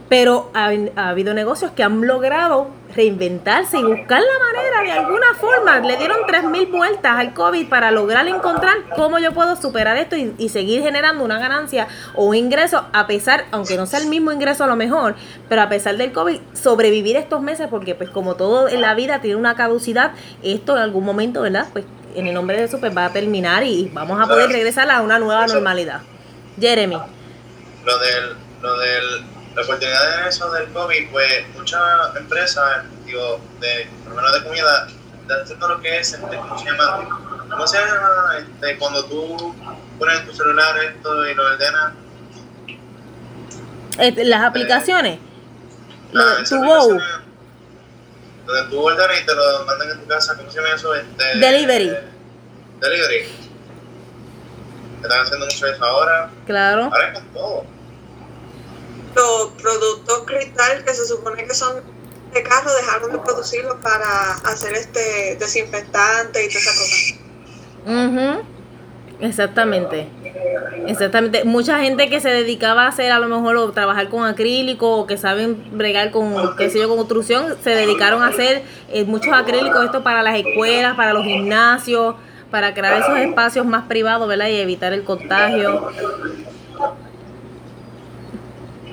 Pero ha, ha habido negocios que han logrado reinventarse y buscar la manera de alguna forma. Le dieron 3.000 vueltas al COVID para lograr encontrar cómo yo puedo superar esto y, y seguir generando una ganancia o un ingreso, a pesar, aunque no sea el mismo ingreso a lo mejor, pero a pesar del COVID, sobrevivir estos meses, porque pues como todo en la vida tiene una caducidad, esto en algún momento, ¿verdad? Pues en el nombre de eso pues va a terminar y vamos a poder regresar a una nueva normalidad. Jeremy. Lo del, lo del la oportunidad de eso del COVID, pues muchas empresas, digo, de, por lo menos de comida, están haciendo lo que es, este, ¿cómo se llama? ¿Cómo se llama? Este, cuando tú pones en tu celular esto y lo ordenas. Este, las aplicaciones. Lo Ah, esa tu Go. Donde tú ordenas y te lo mandan en tu casa, ¿cómo se llama eso? Este, Delivery. Delivery. Están haciendo mucho eso ahora. Claro. Ahora es con todo. Los productos cristal que se supone que son de carro dejaron de producirlos para hacer este desinfectante y todas esas cosas. Ujú. Exactamente. Exactamente. Mucha gente que se dedicaba a hacer a lo mejor trabajar con acrílico o que saben bregar con, qué sé yo, con construcción, se dedicaron a hacer eh, muchos acrílicos, esto para las escuelas, para los gimnasios, para crear esos espacios más privados, ¿verdad? Y evitar el contagio.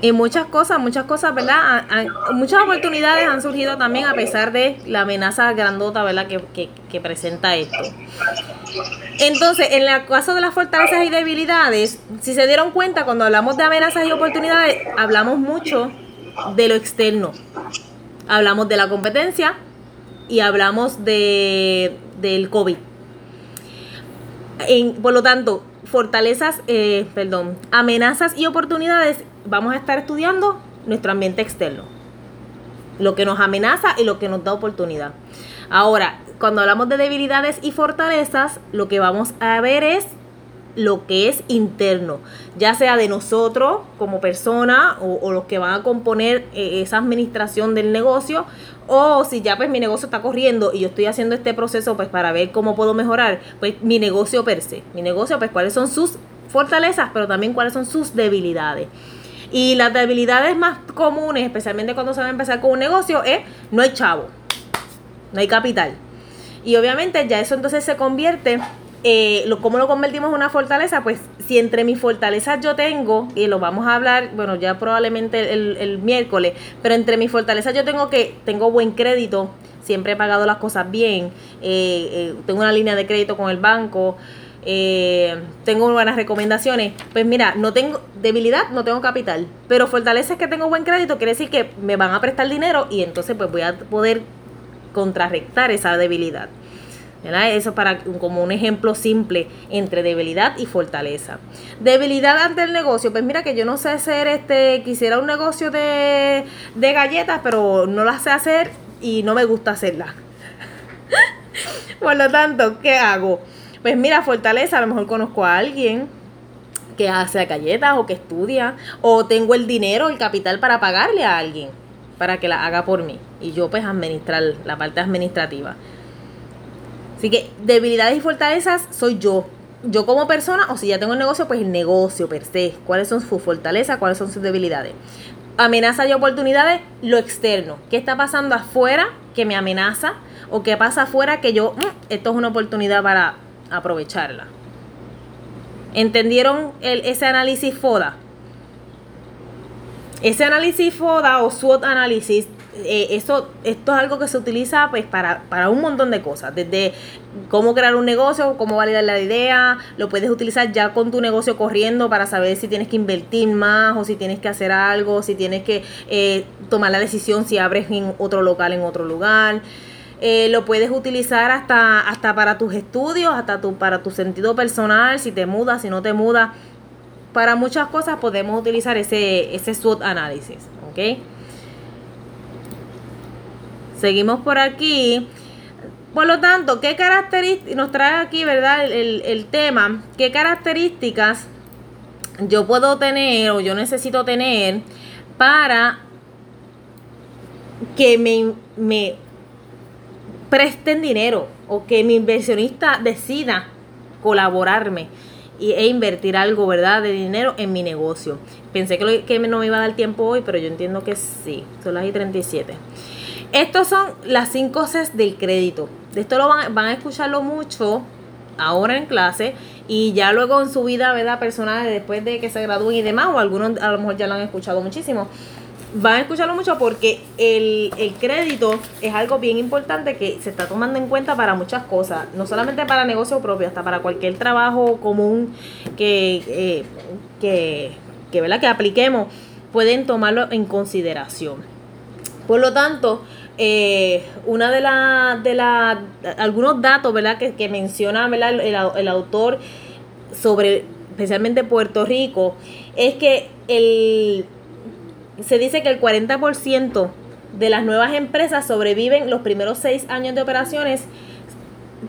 Y muchas cosas, muchas cosas, ¿verdad? Han- han- muchas oportunidades han surgido también a pesar de la amenaza grandota, ¿verdad? Que, que, que presenta esto. Entonces, en el caso de las fortalezas y debilidades, si se dieron cuenta, cuando hablamos de amenazas y oportunidades, hablamos mucho de lo externo. Hablamos de la competencia y hablamos de, del COVID. En- por lo tanto, fortalezas, eh, perdón, amenazas y oportunidades, vamos a estar estudiando nuestro ambiente externo. Lo que nos amenaza y lo que nos da oportunidad. Ahora, cuando hablamos de debilidades y fortalezas, lo que vamos a ver es lo que es interno, ya sea de nosotros como persona o, los que van a componer eh, esa administración del negocio, o si ya pues mi negocio está corriendo y yo estoy haciendo este proceso pues para ver cómo puedo mejorar, pues mi negocio per se, mi negocio pues cuáles son sus fortalezas, pero también cuáles son sus debilidades. Y las debilidades más comunes, especialmente cuando se va a empezar con un negocio, es no hay chavo, no hay capital. Y obviamente ya eso entonces se convierte, eh, ¿cómo lo convertimos en una fortaleza? Pues si entre mis fortalezas yo tengo, y lo vamos a hablar, bueno, ya probablemente el, el miércoles, pero entre mis fortalezas yo tengo que, tengo buen crédito, siempre he pagado las cosas bien, eh, eh, tengo una línea de crédito con el banco, eh, tengo buenas recomendaciones. Pues mira, no tengo debilidad, no tengo capital, pero fortaleza es que tengo buen crédito, quiere decir que me van a prestar dinero y entonces pues voy a poder contrarrestar esa debilidad. ¿verdad? Eso para como un ejemplo simple entre debilidad y fortaleza. Debilidad ante el negocio, pues mira que yo no sé hacer este, quisiera un negocio de, de galletas, pero no las sé hacer y no me gusta hacerlas. Por lo tanto, ¿qué hago? Pues mira, fortaleza, a lo mejor conozco a alguien que hace galletas o que estudia, o tengo el dinero, el capital para pagarle a alguien para que la haga por mí y yo pues administrar la parte administrativa. Así que debilidades y fortalezas soy yo. Yo como persona o si ya tengo el negocio, pues el negocio per se. ¿Cuáles son sus fortalezas? ¿Cuáles son sus debilidades? Amenazas y oportunidades, lo externo. ¿Qué está pasando afuera que me amenaza? ¿O qué pasa afuera que yo, "Mm, esto es una oportunidad para aprovecharla? ¿Entendieron el, ese análisis FODA? Ese análisis FODA o SWOT análisis, eh, eso, esto es algo que se utiliza pues para, para un montón de cosas, desde cómo crear un negocio, cómo validar la idea, lo puedes utilizar ya con tu negocio corriendo para saber si tienes que invertir más o si tienes que hacer algo, si tienes que eh, tomar la decisión si abres en otro local en otro lugar. Eh, lo puedes utilizar hasta, hasta para tus estudios, hasta tu, para tu sentido personal, si te mudas, si no te mudas. Para muchas cosas podemos utilizar ese, ese SWOT análisis. ¿Ok? Seguimos por aquí. Por lo tanto, ¿qué características nos trae aquí, verdad, el, el, el tema? ¿Qué características yo puedo tener o yo necesito tener para que me, me presten dinero o que mi inversionista decida colaborarme e invertir algo, ¿verdad?, de dinero en mi negocio. Pensé que, que no me iba a dar tiempo hoy, pero yo entiendo que sí. Son las y 37. Estos son las cinco Cs del crédito. De esto lo van, van a escucharlo mucho ahora en clase y ya luego en su vida, ¿verdad?, personal, después de que se gradúen y demás, o algunos a lo mejor ya lo han escuchado muchísimo. Van a escucharlo mucho porque el, el crédito es algo bien importante que se está tomando en cuenta para muchas cosas, no solamente para negocio propio, hasta para cualquier trabajo común que, eh, que, que, ¿verdad? que apliquemos. pueden tomarlo en consideración. Por lo tanto, eh, una de las, de la, algunos datos, ¿verdad? Que, que menciona, el- el autor sobre especialmente Puerto Rico, es que el, se dice que el 40% de las nuevas empresas sobreviven los primeros seis años de operaciones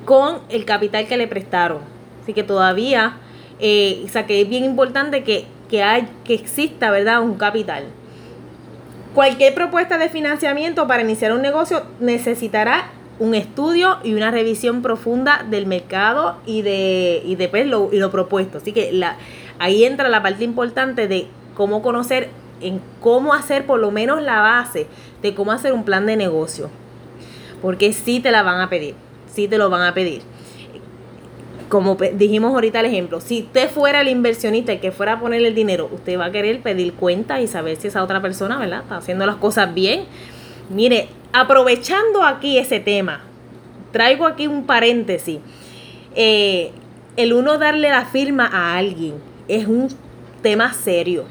con el capital que le prestaron. Así que todavía, eh, o sea que es bien importante que, que, hay, que exista, ¿verdad? Un capital. Cualquier propuesta de financiamiento para iniciar un negocio necesitará un estudio y una revisión profunda del mercado y de, y pues, lo, y lo propuesto. Así que la, ahí entra la parte importante de cómo conocer en cómo hacer por lo menos la base de cómo hacer un plan de negocio. Porque sí te la van a pedir, sí te lo van a pedir. Como dijimos ahorita el ejemplo, si usted fuera el inversionista el que fuera a poner el dinero, usted va a querer pedir cuenta y saber si esa otra persona, ¿verdad? Está haciendo las cosas bien. Mire, aprovechando aquí ese tema, traigo aquí un paréntesis. Eh, el uno darle la firma a alguien es un tema serio.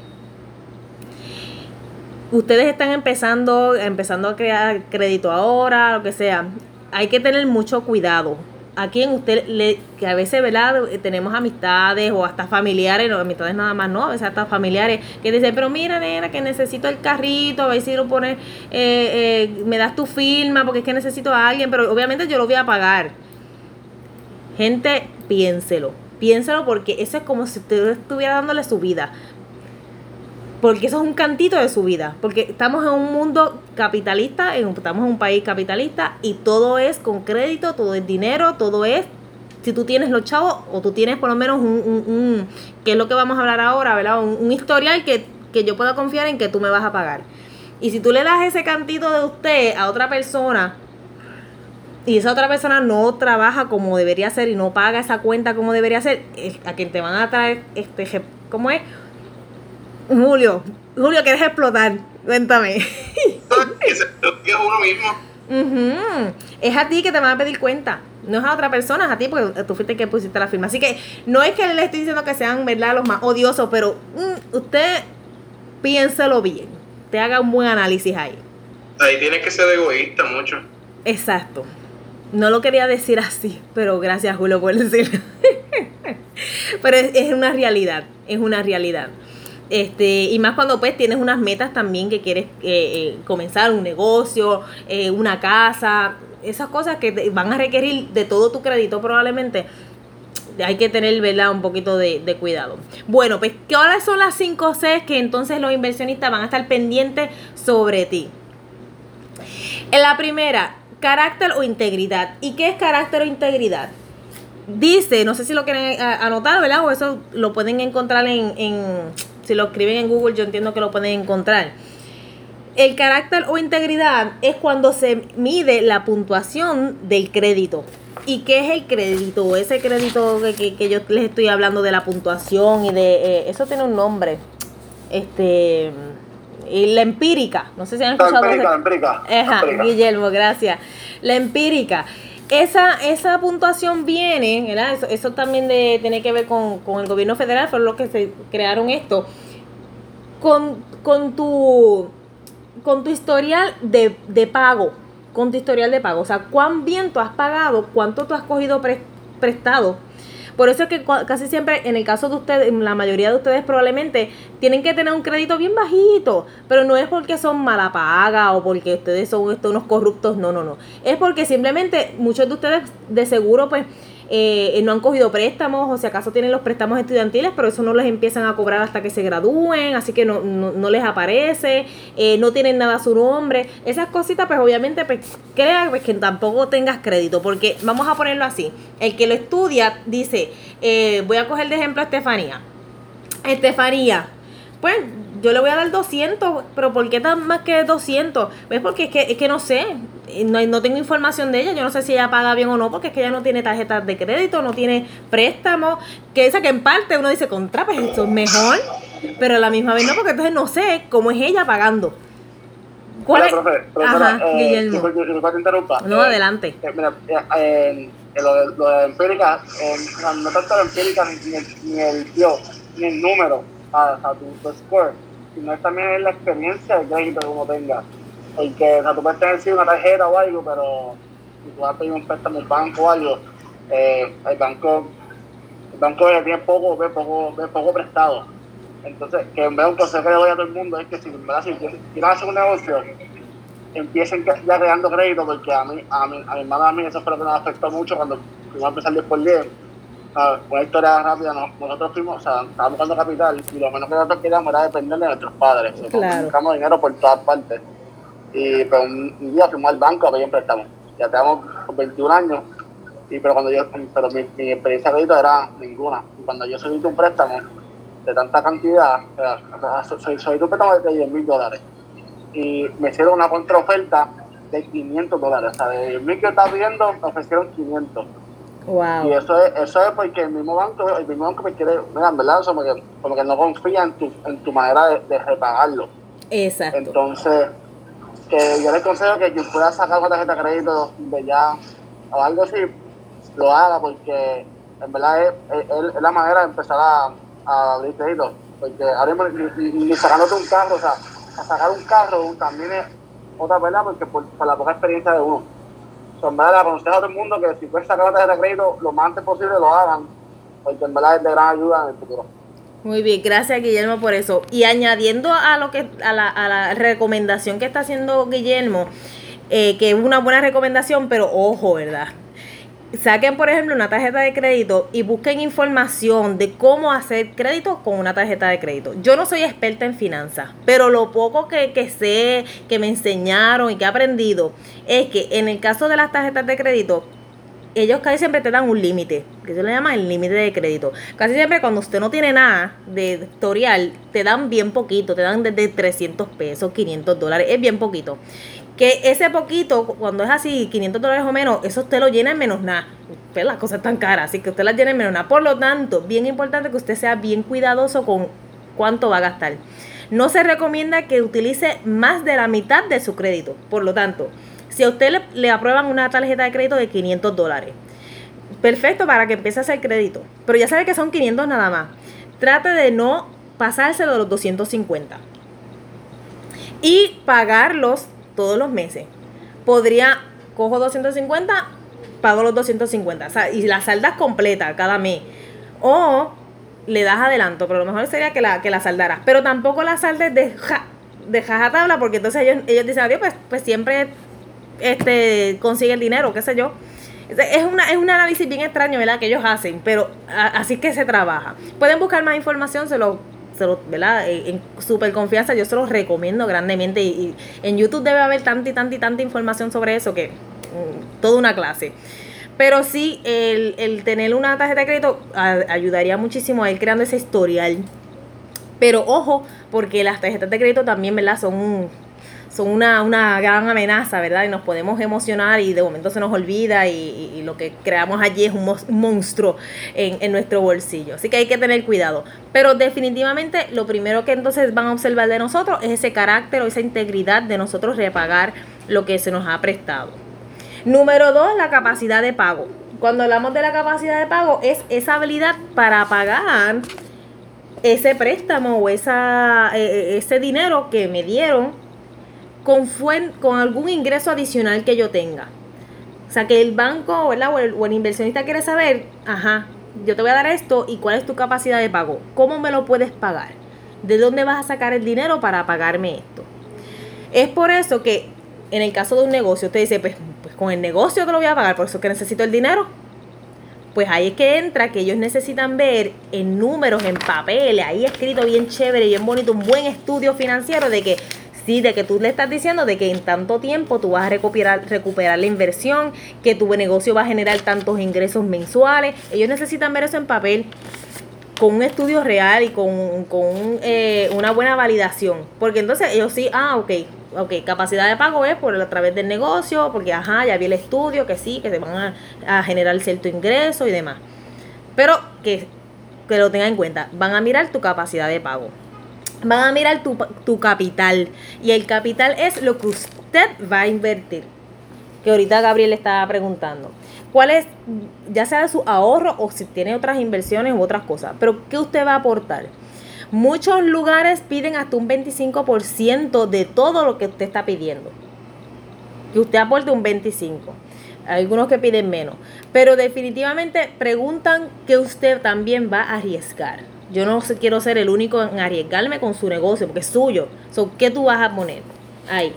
Ustedes están empezando, empezando a crear crédito ahora, lo que sea. Hay que tener mucho cuidado. A quien usted le, que a veces, ¿verdad? Tenemos amistades o hasta familiares, no amistades nada más, no, a veces hasta familiares que dicen, pero mira, nena, que necesito el carrito, a ver si lo pones, eh, eh, me das tu firma, porque es que necesito a alguien, pero obviamente yo lo voy a pagar. Gente, piénselo. Piénselo porque eso es como si usted estuviera dándole su vida. Porque eso es un cantito de su vida. Porque estamos en un mundo capitalista, estamos en un país capitalista y todo es con crédito, todo es dinero, todo es si tú tienes los chavos o tú tienes por lo menos un, un, un- que es lo que vamos a hablar ahora, ¿verdad? Un, historial que, que yo pueda confiar en que tú me vas a pagar. Y si tú le das ese cantito de usted a otra persona y esa otra persona no trabaja como debería ser y no paga esa cuenta como debería ser, a quien te van a traer, este, ¿cómo es? Julio, Julio, ¿quieres explotar? Cuéntame. Que se uno mismo. Ujú. Es a ti que te van a pedir cuenta. No es a otra persona, es a ti porque tú fuiste el que pusiste la firma. Así que no es que le estoy diciendo que sean ¿verdad? los más odiosos, pero mm, usted piénselo bien. Te haga un buen análisis ahí. Ahí tienes que ser egoísta mucho. Exacto. No lo quería decir así, pero gracias Julio por decirlo. pero es, es una realidad, es una realidad. Este, y más cuando pues tienes unas metas también que quieres eh, eh, comenzar un negocio, eh, una casa, esas cosas que te van a requerir de todo tu crédito probablemente. Hay que tener, ¿verdad? Un poquito de, cuidado. Bueno, pues, ¿cuáles son las 5 Cs que entonces los inversionistas van a estar pendientes sobre ti? En la primera, carácter o integridad. ¿Y qué es carácter o integridad? Dice, no sé si lo quieren anotar, ¿verdad? O eso lo pueden encontrar en, en- si lo escriben en Google, yo entiendo que lo pueden encontrar. El carácter o integridad es cuando se mide la puntuación del crédito. ¿Y qué es el crédito? Ese crédito que, que- que yo les estoy hablando de la puntuación y de... eh, eso tiene un nombre. Este... y la empírica. No sé si han La escuchado... empírica, ese- la empírica. Ajá, empírica. Guillermo, gracias. La empírica. Esa, esa puntuación viene, ¿verdad? Eso, también tiene que ver con, con el gobierno federal, fue lo que se crearon esto. Con, con tu con tu historial de, de pago, con tu historial de pago, o sea, cuán bien tú has pagado, cuánto tú has cogido pre- prestado. Por eso es que casi siempre, en el caso de ustedes, la mayoría de ustedes probablemente tienen que tener un crédito bien bajito, pero no es porque son mala paga o porque ustedes son estos, unos corruptos, no, no, no. Es porque simplemente muchos de ustedes de seguro pues eh, no han cogido préstamos o si acaso tienen los préstamos estudiantiles, pero eso no les empiezan a cobrar hasta que se gradúen, así que no, no, no les aparece, eh, no tienen nada a su nombre. Esas cositas pues obviamente pues crea pues, que tampoco tengas crédito, porque vamos a ponerlo así, el que lo estudia dice, eh, voy a coger de ejemplo a Estefanía. Estefanía, pues yo le voy a dar 200, pero ¿por qué tan más que 200? Pues porque es que, es que no sé, eh, no, no tengo información de ella, yo no sé si ella paga bien o no, porque es que ella no tiene tarjetas de crédito, no tiene préstamos, que esa que en parte uno dice, contra, pues eso es mejor, pero a la misma vez no, porque entonces no sé cómo es ella pagando. ¿Cuál Mira, es? profe, Ajá, profesora, eh, Guillermo. te interrumpa. No, Eh, adelante. eh, mira, eh, eh, lo, de, lo de empírica, eh, no, tanto la empírica ni, ni el, ni el ni el número, a, a tu, tu score, sino es también la experiencia de crédito que uno tenga. Porque, o sea, tú puedes tener sí, una tarjeta o algo, pero si tú vas a pedir un préstamo al banco o algo, eh, el banco, el banco tiene poco, ve poco, ve poco prestado. Entonces, que en vez de un consejo que le doy a todo el mundo es que si, verdad, si quieres hacer un negocio, empiecen ya creando crédito, porque a mí, a mi, a mi hermana a mí eso fue lo que nos afectó mucho cuando fuimos a empezar 10 por 10. Una historia rápida, no- nosotros fuimos, o sea, estábamos buscando capital y lo menos que nosotros queríamos era depender de nuestros padres. O sea, Claro. Buscamos dinero por todas partes. Y pero un, un día fuimos al banco a pedir un préstamo. Ya tenemos 21 años, y pero cuando yo, pero mi, mi experiencia de crédito era ninguna. Y cuando yo solicité un préstamo de tanta cantidad, o sea, so- so- solicité un préstamo de 10 mil dólares. Y me hicieron una contraoferta de 500 dólares. O sea, de 10 mil que yo estaba pidiendo, me ofrecieron 500. Y eso es, eso es porque el mismo banco, el mismo banco me quiere, mira, en verdad, como que, como que no confía en tu, en tu manera de, de repagarlo. Exacto. Entonces, que yo les consejo que quien pueda sacar una tarjeta de crédito de ya o algo así, lo haga porque en verdad es, es- es la manera de empezar a, a abrir crédito. Porque ahora mismo ni- ni sacándote un carro, o sea, a sacar un carro también es otra verdad porque por, por la poca experiencia de uno. En verdad aconsejo a todo el mundo que si puedes sacar una tarjeta de crédito lo más antes posible lo hagan, porque en verdad es de gran ayuda en el futuro. Muy bien, gracias Guillermo por eso. Y añadiendo a lo que a la, a la recomendación que está haciendo Guillermo, eh, que es una buena recomendación, pero ojo, ¿verdad? Saquen, por ejemplo, una tarjeta de crédito y busquen información de cómo hacer crédito con una tarjeta de crédito. Yo no soy experta en finanzas, pero lo poco que, que sé, que me enseñaron y que he aprendido, es que en el caso de las tarjetas de crédito, ellos casi siempre te dan un límite, que se le llama el límite de crédito. Casi siempre cuando usted no tiene nada de historial, te dan bien poquito, te dan desde 300 pesos, 500 dólares, es bien poquito. Que ese poquito, cuando es así, 500 dólares o menos, eso usted lo llena en menos nada. Pues las cosas están caras, así que usted las llena en menos nada. Por lo tanto, bien importante que usted sea bien cuidadoso con cuánto va a gastar. No se recomienda que utilice más de la mitad de su crédito. Por lo tanto, si a usted le, le aprueban una tarjeta de crédito de 500 dólares, perfecto para que empiece a hacer crédito. Pero ya sabe que son 500 nada más. Trate de no pasárselo de los 250. Y pagarlos todos los meses. Podría, cojo 250, pago los 250. O sea, y la saldas completa cada mes. O le das adelanto, pero lo mejor sería que la, que la saldaras. Pero tampoco la saldes de, ja, jajatabla, porque entonces ellos, ellos dicen, adiós, pues, pues siempre este, consigue el dinero, qué sé yo. Es, una, es un análisis bien extraño, ¿verdad? Que ellos hacen, pero así es que se trabaja. Pueden buscar más información, se lo, ¿verdad? Eh, En súper confianza, yo se los recomiendo grandemente. Y, en YouTube debe haber tanta y tanta y tanta información sobre eso que mm, toda una clase. Pero sí, el, el tener una tarjeta de crédito ayudaría muchísimo a ir creando ese historial. Pero ojo, porque las tarjetas de crédito también, ¿verdad? Son un- son una, una gran amenaza, ¿verdad? Y nos podemos emocionar y de momento se nos olvida y, lo que creamos allí es un monstruo en, en nuestro bolsillo. Así que hay que tener cuidado. Pero definitivamente lo primero que entonces van a observar de nosotros es ese carácter o esa integridad de nosotros repagar lo que se nos ha prestado. Número dos, la capacidad de pago. Cuando hablamos de la capacidad de pago, es esa habilidad para pagar ese préstamo o esa, eh, eh, ese dinero que me dieron con, con algún ingreso adicional que yo tenga. O sea, que el banco ¿verdad? O, el, o el inversionista quiere saber, ajá, yo te voy a dar esto y cuál es tu capacidad de pago. ¿Cómo me lo puedes pagar? ¿De dónde vas a sacar el dinero para pagarme esto? Es por eso que en el caso de un negocio, usted dice, pues, pues con el negocio te lo voy a pagar, por eso es que necesito el dinero. Pues ahí es que entra que ellos necesitan ver en números, en papeles, ahí escrito bien chévere, bien bonito, un buen estudio financiero de que sí, de que tú le estás diciendo de que en tanto tiempo tú vas a recuperar, recuperar la inversión, que tu negocio va a generar tantos ingresos mensuales. Ellos necesitan ver eso en papel con un estudio real y con, con eh, una buena validación. Porque entonces ellos sí, ah, ok, ok, capacidad de pago es por a través del negocio, porque ajá, ya vi el estudio, que sí, que se van a, a generar cierto ingreso y demás. Pero que, que lo tengan en cuenta, van a mirar tu capacidad de pago. Van a mirar tu, capital. Y el capital es lo que usted va a invertir. Que ahorita Gabriel estaba preguntando. ¿Cuál es, ya sea su ahorro o si tiene otras inversiones u otras cosas? Pero ¿qué usted va a aportar? Muchos lugares piden hasta un 25% de todo lo que usted está pidiendo. Que usted aporte un 25%. Hay algunos que piden menos. Pero definitivamente preguntan que usted también va a arriesgar. Yo no quiero ser el único en arriesgarme con su negocio, porque es suyo. So, ¿Qué tú vas a poner? Ahí.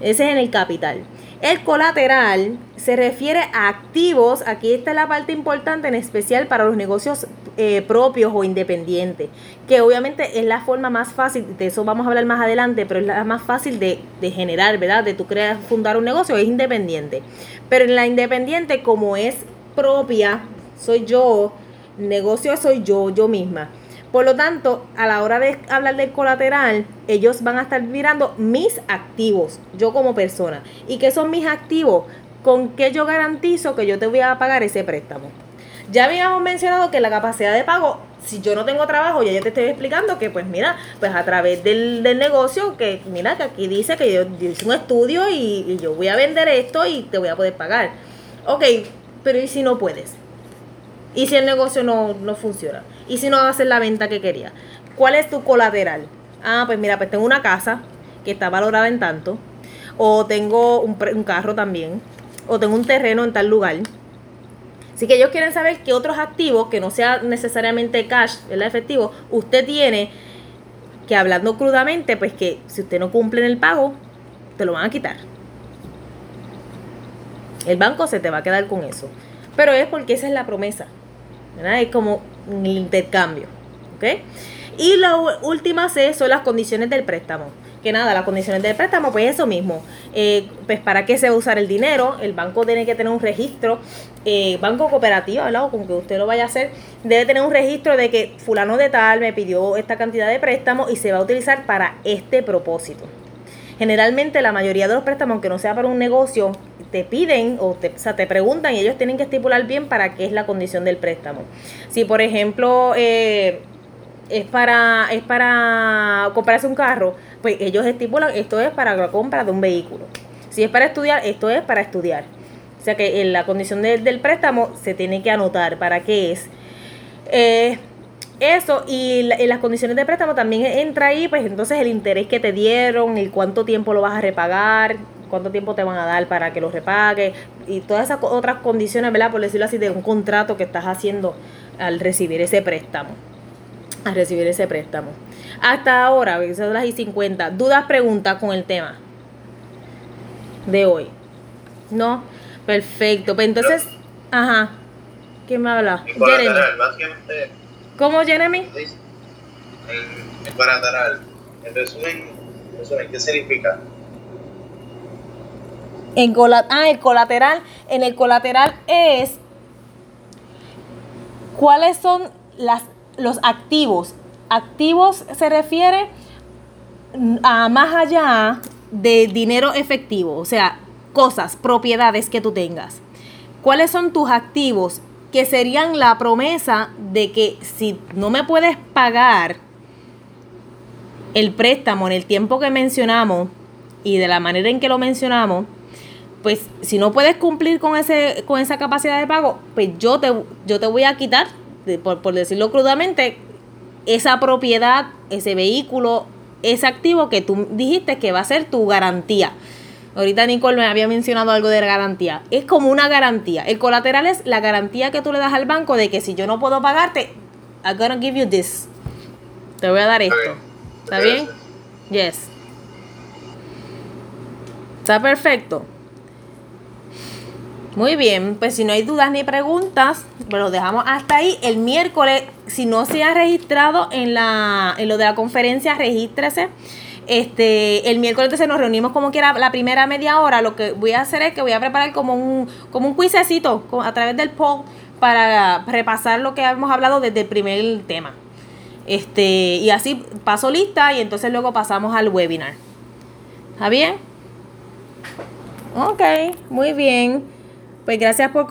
Ese es en el capital. El colateral se refiere a activos, aquí está la parte importante, en especial para los negocios eh, propios o independientes, que obviamente es la forma más fácil, de eso vamos a hablar más adelante, pero es la más fácil de, de generar, ¿verdad? De tú crear, fundar un negocio, es independiente. Pero en la independiente, como es propia, soy yo, negocio soy yo, yo misma. Por lo tanto, a la hora de hablar del colateral, ellos van a estar mirando mis activos, yo como persona. ¿Y qué son mis activos? ¿Con qué yo garantizo que yo te voy a pagar ese préstamo? Ya habíamos mencionado que la capacidad de pago, si yo no tengo trabajo, ya yo te estoy explicando que pues mira, pues a través del, del negocio, que mira que aquí dice que yo, hice un estudio y, y yo voy a vender esto y te voy a poder pagar. Ok, pero ¿y si no puedes? ¿Y si el negocio no, no funciona? ¿Y si no haces la venta que quería? ¿Cuál es tu colateral? Ah, pues mira, pues tengo una casa que está valorada en tanto. O tengo un, un carro también. O tengo un terreno en tal lugar. Así que ellos quieren saber qué otros activos, que no sea necesariamente cash, ¿verdad? Efectivo, usted tiene que hablando crudamente, pues que si usted no cumple en el pago, te lo van a quitar. El banco se te va a quedar con eso. Pero es porque esa es la promesa. ¿Verdad? Es como un intercambio. ¿Ok? Y la última C son las condiciones del préstamo. Que nada, las condiciones del préstamo, pues eso mismo. Eh, pues para qué se va a usar el dinero, el banco tiene que tener un registro, eh, banco cooperativo, ¿verdad? O con que usted lo vaya a hacer, debe tener un registro de que fulano de tal me pidió esta cantidad de préstamo y se va a utilizar para este propósito. Generalmente la mayoría de los préstamos, aunque no sea para un negocio, te piden o te, o sea, te preguntan y ellos tienen que estipular bien para qué es la condición del préstamo. Si por ejemplo eh, es para es para comprarse un carro, pues ellos estipulan esto es para la compra de un vehículo. Si es para estudiar, esto es para estudiar. O sea que en la condición de- del préstamo se tiene que anotar para qué es. Eh, eso y la- en las condiciones de préstamo también entra ahí, pues entonces el interés que te dieron, el cuánto tiempo lo vas a repagar, cuánto tiempo te van a dar para que lo repague y todas esas otras condiciones, ¿verdad? Por decirlo así, de un contrato que estás haciendo al recibir ese préstamo. Al recibir ese préstamo. Hasta ahora, son las y 50. ¿Dudas, preguntas con el tema de hoy? ¿No? Perfecto. Pues entonces, ajá. ¿Quién me habla? Jeremy. ¿Cómo, Jeremy? en, en colateral, en resumen, en resumen, ¿qué significa? En cola- ah, el colateral. En el colateral es cuáles son las, los activos. Activos se refiere a más allá de dinero efectivo, o sea, cosas, propiedades que tú tengas. ¿Cuáles son tus activos? Que serían la promesa de que si no me puedes pagar el préstamo en el tiempo que mencionamos y de la manera en que lo mencionamos, pues si no puedes cumplir con ese con esa capacidad de pago, pues yo te yo te voy a quitar, por, por decirlo crudamente, esa propiedad, ese vehículo, ese activo que tú dijiste que va a ser tu garantía. Ahorita Nicole me había mencionado algo de garantía. Es como una garantía. El colateral es la garantía que tú le das al banco de que si yo no puedo pagarte, I'm gonna give you this. Te voy a dar esto. ¿Está bien? Yes. Está perfecto. Muy bien, pues si no hay dudas ni preguntas, pues lo dejamos hasta ahí. El miércoles, si no se ha registrado en, la, en lo de la conferencia, regístrese. Este, el miércoles entonces nos reunimos como quiera la primera media hora. Lo que voy a hacer es que voy a preparar como un, como un a través del poll para repasar lo que hemos hablado desde el primer tema. Este, y así paso lista y entonces luego pasamos al webinar. ¿Está bien? Ok, muy bien. Pues gracias por